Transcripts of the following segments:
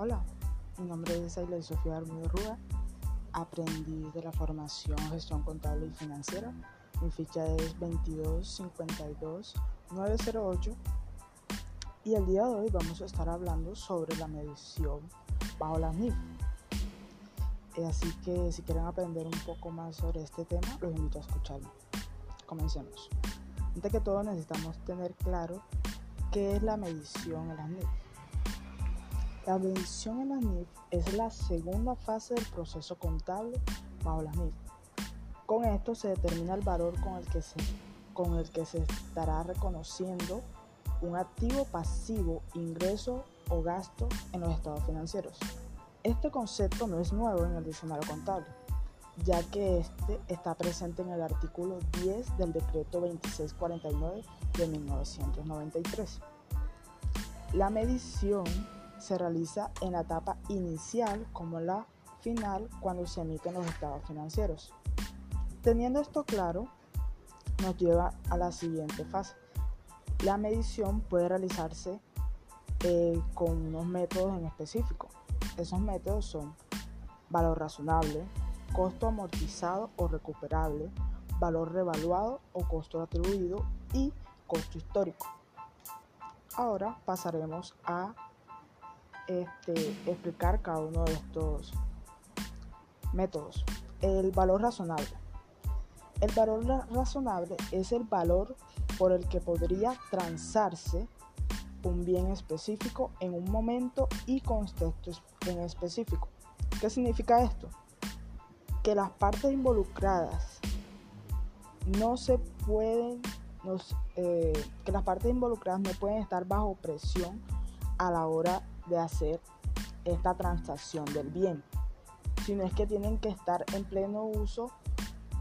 Hola, mi nombre es Aile Sofía Armido Rúa. Aprendí de la formación Gestión Contable y Financiera. Mi ficha es 2252908 y el día de hoy vamos a estar hablando sobre la medición bajo la NIF. Eh, así que si quieren aprender un poco más sobre este tema, los invito a escucharlo. Comencemos. Antes que todo necesitamos tener claro qué es la medición en la NIF. La medición en la NIF es la segunda fase del proceso contable bajo la NIF. Con esto se determina el valor con el que se, con el que se estará reconociendo un activo pasivo, ingreso o gasto en los estados financieros. Este concepto no es nuevo en el diccionario contable, ya que este está presente en el artículo 10 del decreto 2649 de 1993. La medición se realiza en la etapa inicial como la final cuando se emiten los estados financieros. Teniendo esto claro, nos lleva a la siguiente fase. La medición puede realizarse eh, con unos métodos en específico. Esos métodos son valor razonable, costo amortizado o recuperable, valor revaluado o costo atribuido y costo histórico. Ahora pasaremos a este, explicar cada uno de estos métodos. El valor razonable. El valor razonable es el valor por el que podría transarse un bien específico en un momento y contexto en específico. ¿Qué significa esto? Que las partes involucradas no se pueden, eh, que las partes involucradas no pueden estar bajo presión a la hora de hacer esta transacción del bien, sino es que tienen que estar en pleno uso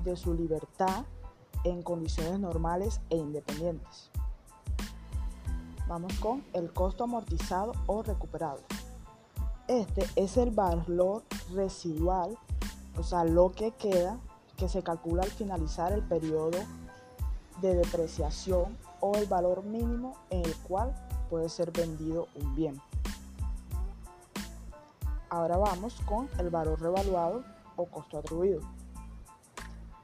de su libertad en condiciones normales e independientes. Vamos con el costo amortizado o recuperado. Este es el valor residual, o sea, lo que queda que se calcula al finalizar el periodo de depreciación o el valor mínimo en el cual puede ser vendido un bien. Ahora vamos con el valor revaluado o costo atribuido.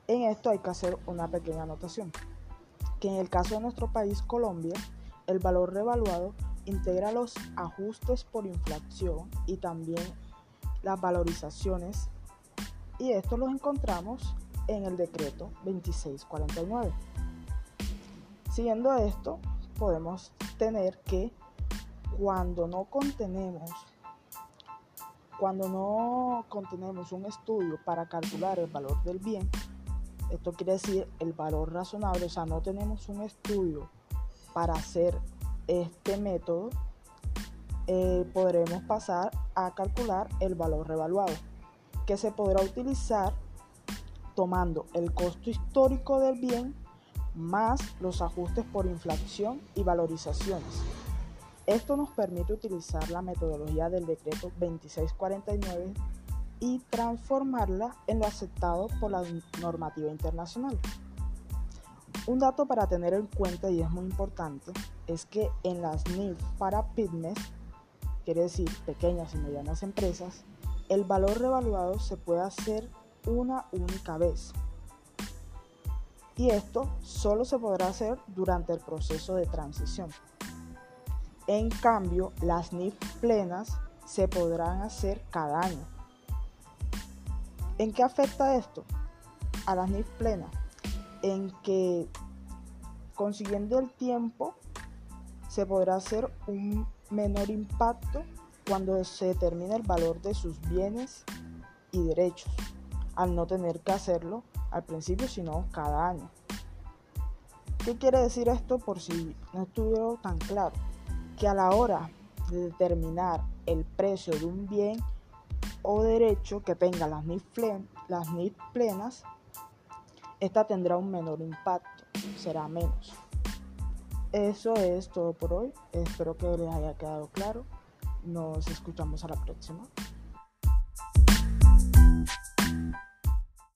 En esto hay que hacer una pequeña anotación, que en el caso de nuestro país Colombia, el valor revaluado integra los ajustes por inflación y también las valorizaciones y esto los encontramos en el decreto 2649. Siguiendo esto, podemos tener que cuando no contenemos cuando no contenemos un estudio para calcular el valor del bien, esto quiere decir el valor razonable, o sea, no tenemos un estudio para hacer este método, eh, podremos pasar a calcular el valor revaluado, que se podrá utilizar tomando el costo histórico del bien más los ajustes por inflación y valorizaciones. Esto nos permite utilizar la metodología del decreto 2649 y transformarla en lo aceptado por la normativa internacional. Un dato para tener en cuenta y es muy importante es que en las NIF para pymes, quiere decir pequeñas y medianas empresas, el valor revaluado se puede hacer una única vez. Y esto solo se podrá hacer durante el proceso de transición. En cambio, las NIF plenas se podrán hacer cada año. ¿En qué afecta esto? A las NIF plenas. En que consiguiendo el tiempo se podrá hacer un menor impacto cuando se determine el valor de sus bienes y derechos, al no tener que hacerlo al principio, sino cada año. ¿Qué quiere decir esto por si no estuvo tan claro? Que a la hora de determinar el precio de un bien o derecho que tenga las NIF, las plenas, esta tendrá un menor impacto, será menos. Eso es todo por hoy. Espero que les haya quedado claro. Nos escuchamos a la próxima.